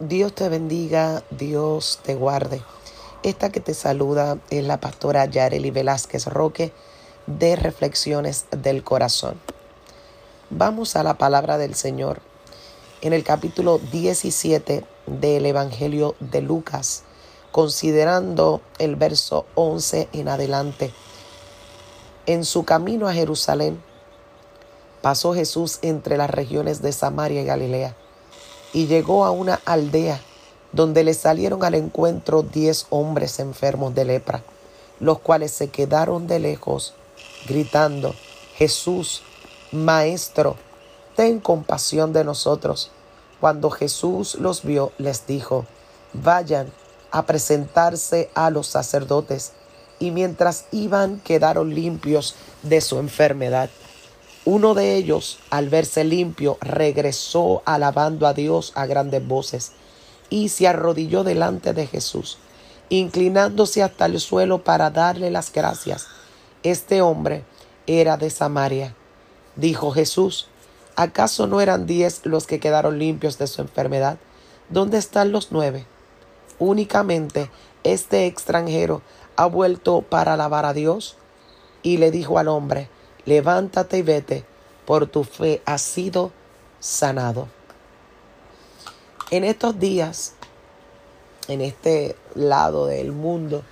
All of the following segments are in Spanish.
Dios te bendiga, Dios te guarde. Esta que te saluda es la pastora Yareli Velázquez Roque de Reflexiones del Corazón. Vamos a la palabra del Señor en el capítulo 17 del Evangelio de Lucas, considerando el verso 11 en adelante. En su camino a Jerusalén, pasó Jesús entre las regiones de Samaria y Galilea y llegó a una aldea donde le salieron al encuentro diez hombres enfermos de lepra, los cuales se quedaron de lejos, gritando, Jesús, Maestro, ten compasión de nosotros. Cuando Jesús los vio, les dijo, vayan a presentarse a los sacerdotes. Y mientras iban, quedaron limpios de su enfermedad. Uno de ellos, al verse limpio, regresó alabando a Dios a grandes voces y se arrodilló delante de Jesús, inclinándose hasta el suelo para darle las gracias. Este hombre era de Samaria. Dijo Jesús, ¿acaso no eran diez los que quedaron limpios de su enfermedad? ¿Dónde están los nueve? Únicamente este extranjero ha vuelto para alabar a Dios. Y le dijo al hombre, levántate y vete, por tu fe has sido sanado. En estos días, en este lado del mundo,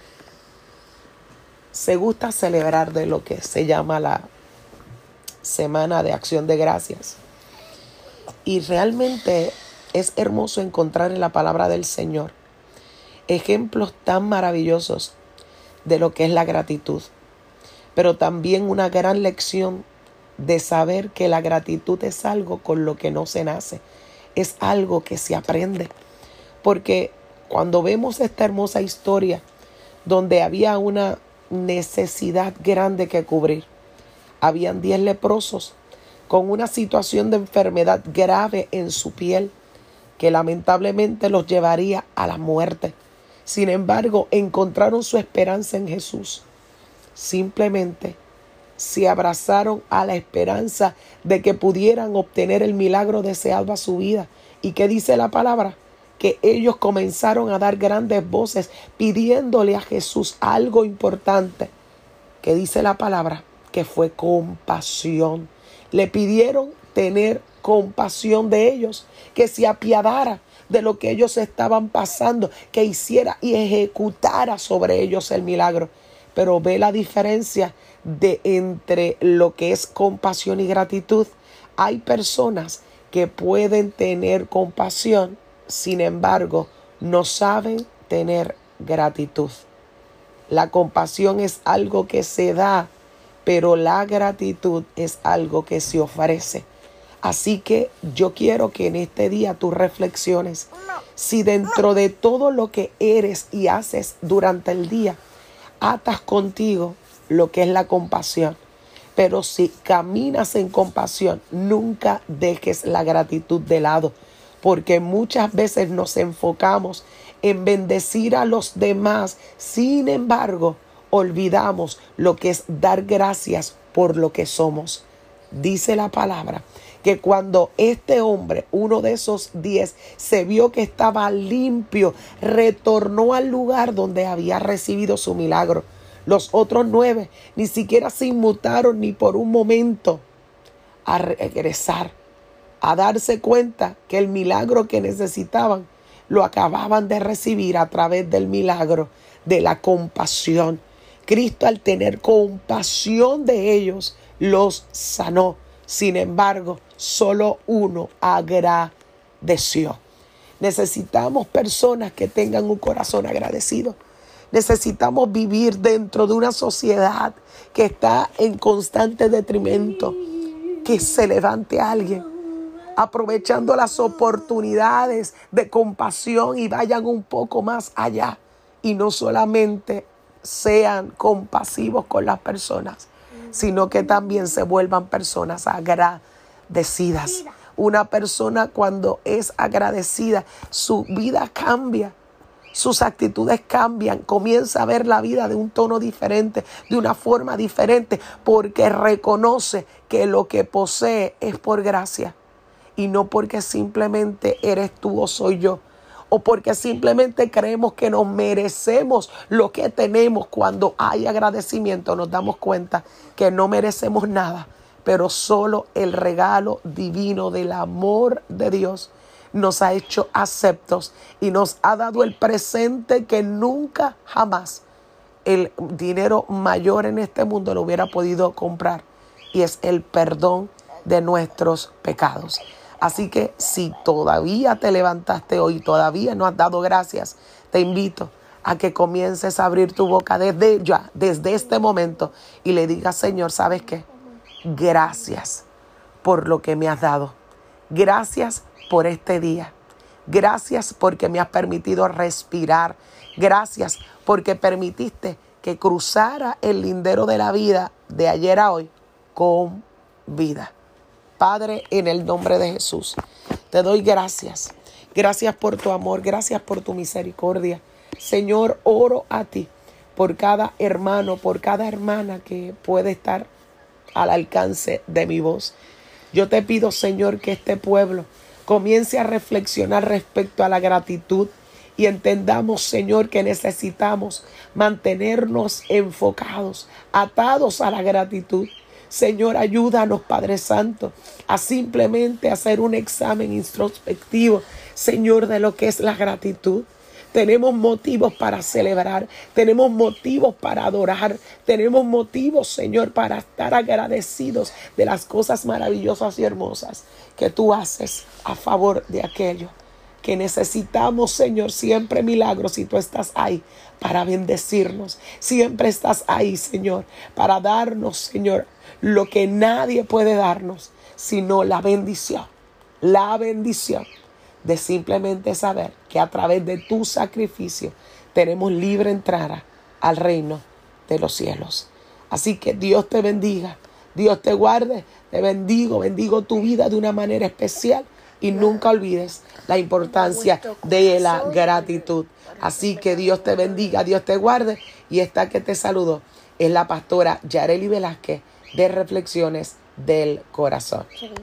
se gusta celebrar de lo que se llama la Semana de Acción de Gracias. Y realmente es hermoso encontrar en la palabra del Señor ejemplos tan maravillosos de lo que es la gratitud pero también una gran lección de saber que la gratitud es algo con lo que no se nace, es algo que se aprende. Porque cuando vemos esta hermosa historia donde había una necesidad grande que cubrir, habían diez leprosos con una situación de enfermedad grave en su piel que lamentablemente los llevaría a la muerte. Sin embargo, encontraron su esperanza en Jesús simplemente se abrazaron a la esperanza de que pudieran obtener el milagro deseado a su vida. ¿Y qué dice la palabra? Que ellos comenzaron a dar grandes voces pidiéndole a Jesús algo importante. ¿Qué dice la palabra? Que fue compasión. Le pidieron tener compasión de ellos, que se apiadara de lo que ellos estaban pasando, que hiciera y ejecutara sobre ellos el milagro pero ve la diferencia de entre lo que es compasión y gratitud. Hay personas que pueden tener compasión, sin embargo, no saben tener gratitud. La compasión es algo que se da, pero la gratitud es algo que se ofrece. Así que yo quiero que en este día tú reflexiones si dentro de todo lo que eres y haces durante el día, atas contigo lo que es la compasión. Pero si caminas en compasión, nunca dejes la gratitud de lado, porque muchas veces nos enfocamos en bendecir a los demás, sin embargo, olvidamos lo que es dar gracias por lo que somos. Dice la palabra que cuando este hombre, uno de esos diez, se vio que estaba limpio, retornó al lugar donde había recibido su milagro. Los otros nueve ni siquiera se inmutaron ni por un momento a regresar, a darse cuenta que el milagro que necesitaban lo acababan de recibir a través del milagro de la compasión. Cristo al tener compasión de ellos los sanó. Sin embargo, solo uno agradeció. Necesitamos personas que tengan un corazón agradecido. Necesitamos vivir dentro de una sociedad que está en constante detrimento. Que se levante alguien aprovechando las oportunidades de compasión y vayan un poco más allá. Y no solamente sean compasivos con las personas, sino que también se vuelvan personas agradecidas. Una persona cuando es agradecida, su vida cambia. Sus actitudes cambian, comienza a ver la vida de un tono diferente, de una forma diferente, porque reconoce que lo que posee es por gracia y no porque simplemente eres tú o soy yo o porque simplemente creemos que nos merecemos lo que tenemos. Cuando hay agradecimiento nos damos cuenta que no merecemos nada, pero solo el regalo divino del amor de Dios nos ha hecho aceptos y nos ha dado el presente que nunca jamás el dinero mayor en este mundo lo hubiera podido comprar y es el perdón de nuestros pecados. Así que si todavía te levantaste hoy, todavía no has dado gracias, te invito a que comiences a abrir tu boca desde ya, desde este momento y le digas, Señor, ¿sabes qué? Gracias por lo que me has dado. Gracias por este día. Gracias porque me has permitido respirar. Gracias porque permitiste que cruzara el lindero de la vida de ayer a hoy con vida. Padre, en el nombre de Jesús, te doy gracias. Gracias por tu amor, gracias por tu misericordia. Señor, oro a ti por cada hermano, por cada hermana que puede estar al alcance de mi voz. Yo te pido, Señor, que este pueblo comience a reflexionar respecto a la gratitud y entendamos, Señor, que necesitamos mantenernos enfocados, atados a la gratitud. Señor, ayúdanos, Padre Santo, a simplemente hacer un examen introspectivo, Señor, de lo que es la gratitud. Tenemos motivos para celebrar, tenemos motivos para adorar, tenemos motivos, Señor, para estar agradecidos de las cosas maravillosas y hermosas que tú haces a favor de aquello que necesitamos, Señor, siempre milagros y tú estás ahí para bendecirnos. Siempre estás ahí, Señor, para darnos, Señor, lo que nadie puede darnos, sino la bendición. La bendición de simplemente saber que a través de tu sacrificio tenemos libre entrada al reino de los cielos. Así que Dios te bendiga, Dios te guarde, te bendigo, bendigo tu vida de una manera especial y nunca olvides la importancia de la gratitud. Así que Dios te bendiga, Dios te guarde y esta que te saludo es la pastora Yareli Velázquez de Reflexiones del Corazón.